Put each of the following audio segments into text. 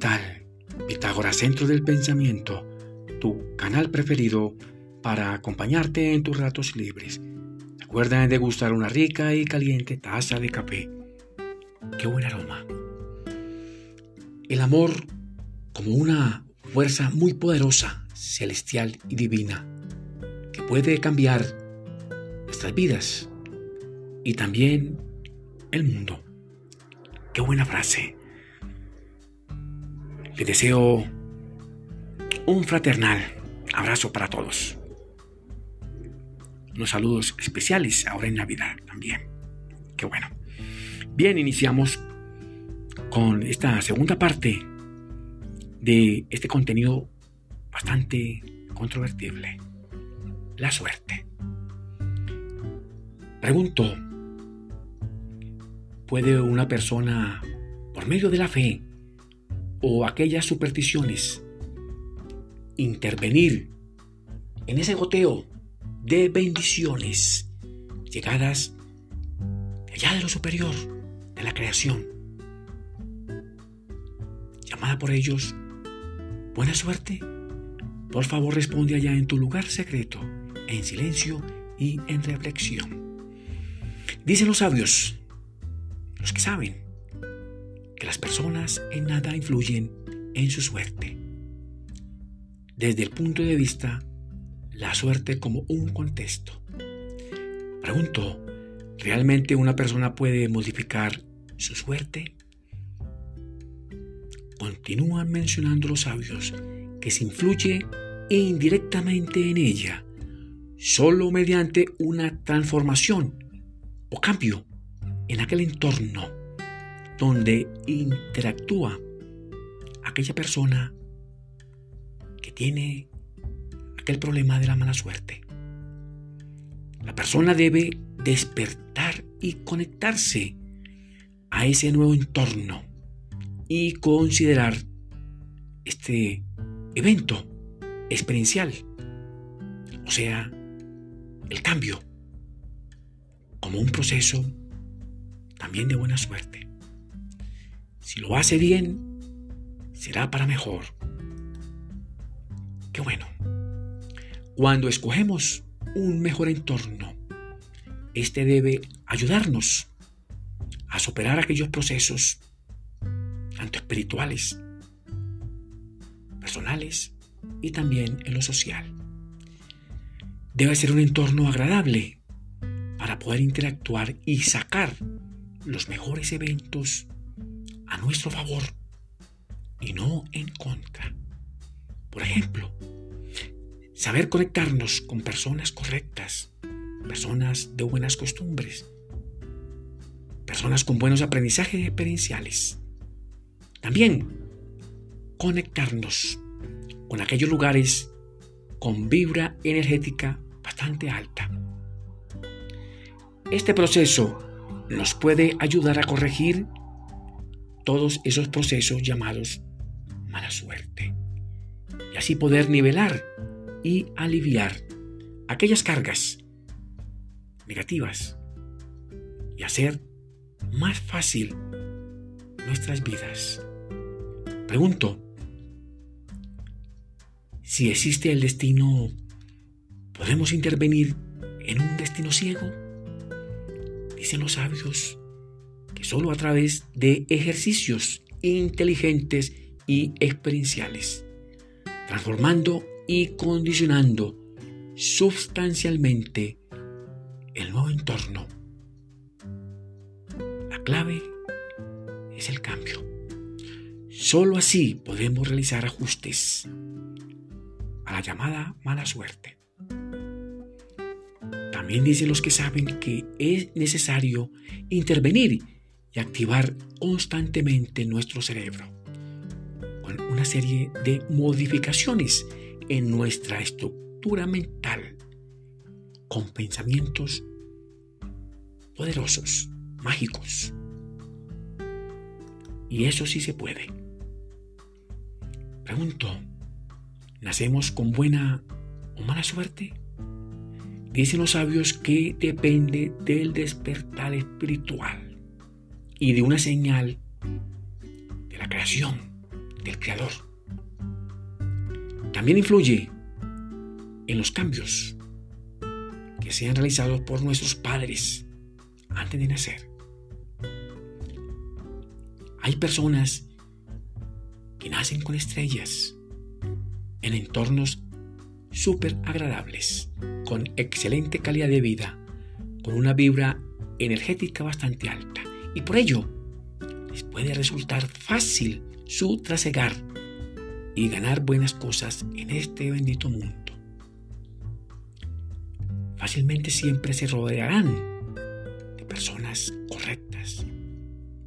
tal? Pitágoras Centro del Pensamiento, tu canal preferido para acompañarte en tus ratos libres. Recuerda degustar una rica y caliente taza de café. ¡Qué buen aroma! El amor como una fuerza muy poderosa, celestial y divina, que puede cambiar nuestras vidas y también el mundo. Qué buena frase. Les deseo un fraternal abrazo para todos. Unos saludos especiales ahora en Navidad también. Qué bueno. Bien, iniciamos con esta segunda parte de este contenido bastante controvertible. La suerte. Pregunto, ¿puede una persona, por medio de la fe, o aquellas supersticiones, intervenir en ese goteo de bendiciones llegadas allá de lo superior, de la creación, llamada por ellos buena suerte. Por favor responde allá en tu lugar secreto, en silencio y en reflexión. Dicen los sabios, los que saben, que las personas en nada influyen en su suerte. Desde el punto de vista, la suerte como un contexto. Pregunto, ¿realmente una persona puede modificar su suerte? Continúan mencionando los sabios que se influye indirectamente en ella, solo mediante una transformación o cambio en aquel entorno donde interactúa aquella persona que tiene aquel problema de la mala suerte. La persona debe despertar y conectarse a ese nuevo entorno y considerar este evento experiencial, o sea, el cambio, como un proceso también de buena suerte. Si lo hace bien, será para mejor. Qué bueno. Cuando escogemos un mejor entorno, este debe ayudarnos a superar aquellos procesos, tanto espirituales, personales y también en lo social. Debe ser un entorno agradable para poder interactuar y sacar los mejores eventos a nuestro favor y no en contra. Por ejemplo, saber conectarnos con personas correctas, personas de buenas costumbres, personas con buenos aprendizajes experienciales. También conectarnos con aquellos lugares con vibra energética bastante alta. Este proceso nos puede ayudar a corregir todos esos procesos llamados mala suerte. Y así poder nivelar y aliviar aquellas cargas negativas y hacer más fácil nuestras vidas. Pregunto, si existe el destino, ¿podemos intervenir en un destino ciego? Dicen los sabios que solo a través de ejercicios inteligentes y experienciales, transformando y condicionando sustancialmente el nuevo entorno. La clave es el cambio. Solo así podemos realizar ajustes a la llamada mala suerte. También dicen los que saben que es necesario intervenir y activar constantemente nuestro cerebro con una serie de modificaciones en nuestra estructura mental con pensamientos poderosos, mágicos. Y eso sí se puede. Pregunto, ¿nacemos con buena o mala suerte? Dicen los sabios que depende del despertar espiritual y de una señal de la creación, del Creador. También influye en los cambios que sean realizados por nuestros padres antes de nacer. Hay personas que nacen con estrellas en entornos súper agradables, con excelente calidad de vida, con una vibra energética bastante alta. Y por ello, les puede resultar fácil su trasegar y ganar buenas cosas en este bendito mundo. Fácilmente siempre se rodearán de personas correctas,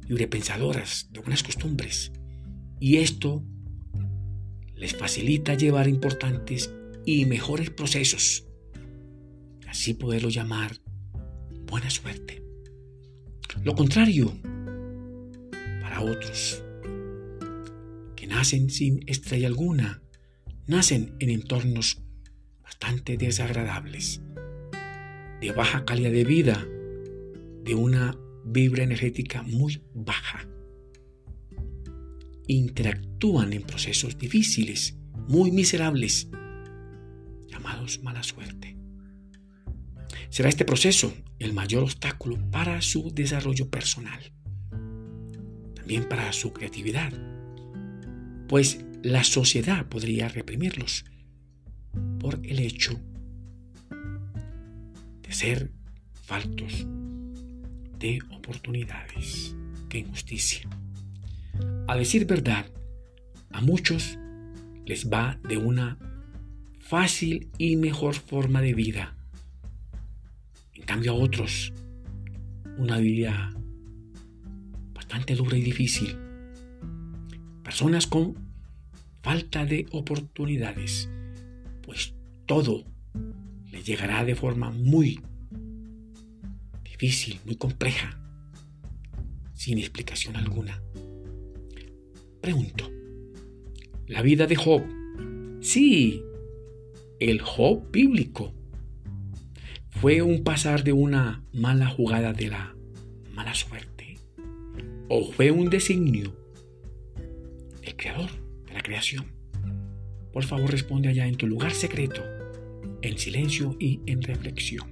librepensadoras, de buenas costumbres. Y esto les facilita llevar importantes y mejores procesos. Así poderlo llamar buena suerte. Lo contrario, para otros, que nacen sin estrella alguna, nacen en entornos bastante desagradables, de baja calidad de vida, de una vibra energética muy baja. Interactúan en procesos difíciles, muy miserables, llamados mala suerte. Será este proceso el mayor obstáculo para su desarrollo personal, también para su creatividad, pues la sociedad podría reprimirlos por el hecho de ser faltos de oportunidades. ¡Qué injusticia! A decir verdad, a muchos les va de una fácil y mejor forma de vida. Cambio a otros, una vida bastante dura y difícil. Personas con falta de oportunidades, pues todo les llegará de forma muy difícil, muy compleja, sin explicación alguna. Pregunto, ¿la vida de Job? Sí, el Job bíblico. ¿Fue un pasar de una mala jugada de la mala suerte? ¿O fue un designio del creador de la creación? Por favor responde allá en tu lugar secreto, en silencio y en reflexión.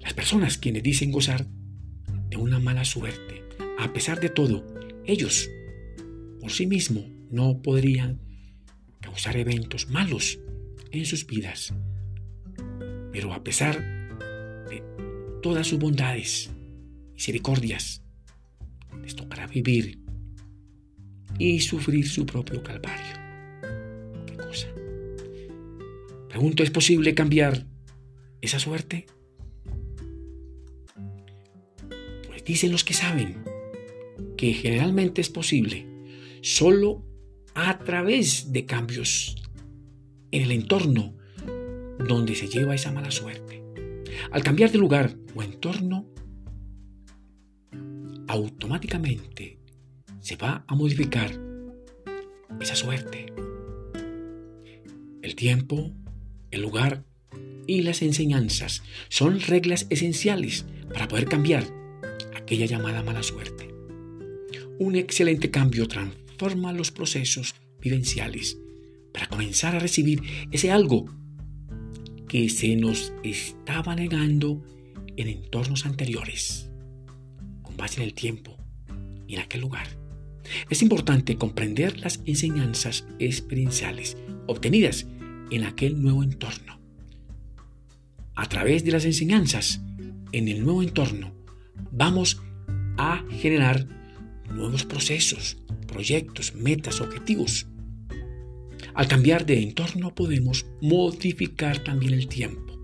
Las personas quienes dicen gozar de una mala suerte, a pesar de todo, ellos por sí mismos no podrían causar eventos malos en sus vidas. Pero a pesar de todas sus bondades, misericordias, les tocará vivir y sufrir su propio calvario. ¿Qué cosa? Pregunto, ¿es posible cambiar esa suerte? Dicen los que saben que generalmente es posible solo a través de cambios en el entorno donde se lleva esa mala suerte. Al cambiar de lugar o entorno, automáticamente se va a modificar esa suerte. El tiempo, el lugar y las enseñanzas son reglas esenciales para poder cambiar aquella llamada mala suerte. Un excelente cambio transforma los procesos vivenciales para comenzar a recibir ese algo que se nos estaba negando en entornos anteriores, con base en el tiempo y en aquel lugar. Es importante comprender las enseñanzas experienciales obtenidas en aquel nuevo entorno. A través de las enseñanzas en el nuevo entorno, vamos a generar nuevos procesos, proyectos, metas, objetivos. Al cambiar de entorno podemos modificar también el tiempo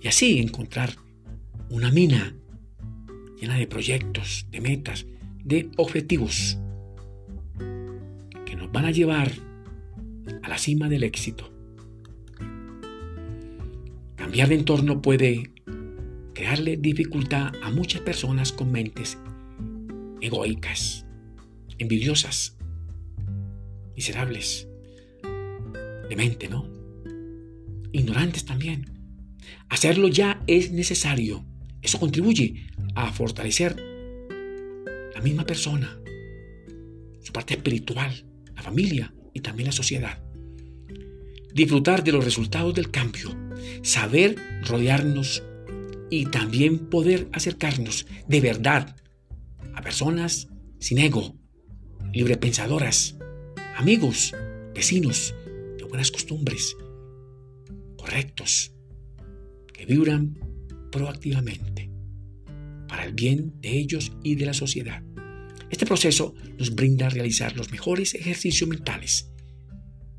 y así encontrar una mina llena de proyectos, de metas, de objetivos que nos van a llevar a la cima del éxito. Cambiar de entorno puede crearle dificultad a muchas personas con mentes egoicas, envidiosas, miserables, de mente, ¿no? Ignorantes también. Hacerlo ya es necesario. Eso contribuye a fortalecer la misma persona, su parte espiritual, la familia y también la sociedad. Disfrutar de los resultados del cambio, saber rodearnos y también poder acercarnos de verdad a personas sin ego, librepensadoras, amigos, vecinos buenas costumbres, correctos, que vibran proactivamente para el bien de ellos y de la sociedad. Este proceso nos brinda a realizar los mejores ejercicios mentales,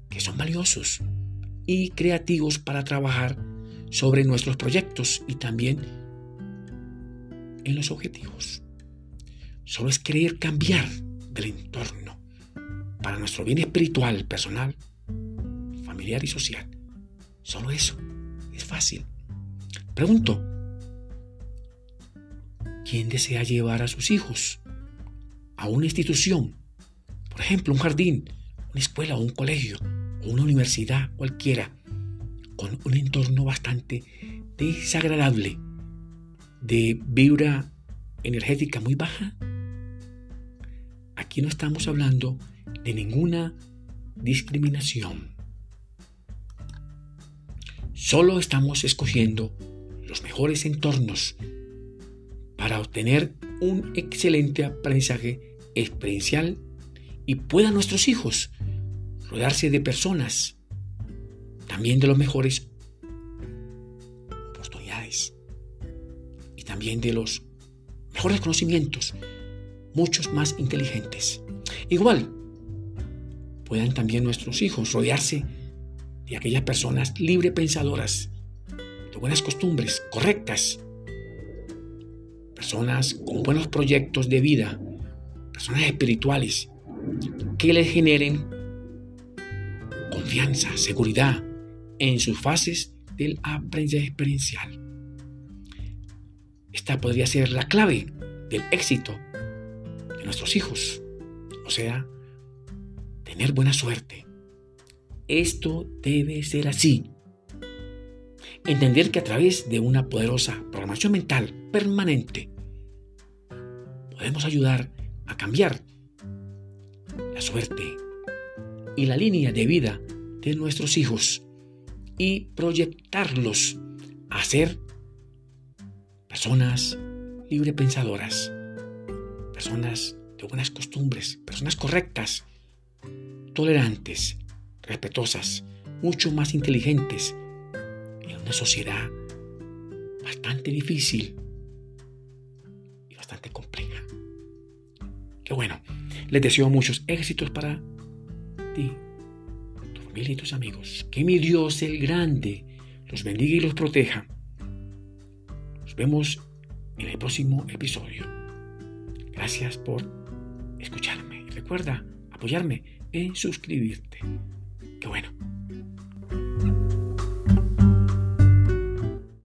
que son valiosos y creativos para trabajar sobre nuestros proyectos y también en los objetivos. Solo es querer cambiar del entorno para nuestro bien espiritual, personal, y social. Solo eso. Es fácil. Pregunto, ¿quién desea llevar a sus hijos a una institución? Por ejemplo, un jardín, una escuela o un colegio o una universidad cualquiera con un entorno bastante desagradable, de vibra energética muy baja, aquí no estamos hablando de ninguna discriminación. Solo estamos escogiendo los mejores entornos para obtener un excelente aprendizaje experiencial y puedan nuestros hijos rodearse de personas también de los mejores oportunidades y también de los mejores conocimientos, muchos más inteligentes. Igual, puedan también nuestros hijos rodearse de aquellas personas libre pensadoras, de buenas costumbres, correctas, personas con buenos proyectos de vida, personas espirituales, que les generen confianza, seguridad, en sus fases del aprendizaje experiencial. Esta podría ser la clave del éxito de nuestros hijos, o sea, tener buena suerte. Esto debe ser así. Entender que a través de una poderosa programación mental permanente podemos ayudar a cambiar la suerte y la línea de vida de nuestros hijos y proyectarlos a ser personas librepensadoras, personas de buenas costumbres, personas correctas, tolerantes, respetuosas, mucho más inteligentes en una sociedad bastante difícil y bastante compleja. Que bueno, les deseo muchos éxitos para ti y tus amigos. Que mi Dios el grande los bendiga y los proteja. Nos vemos en el próximo episodio. Gracias por escucharme. Recuerda apoyarme en suscribirte. Que bueno.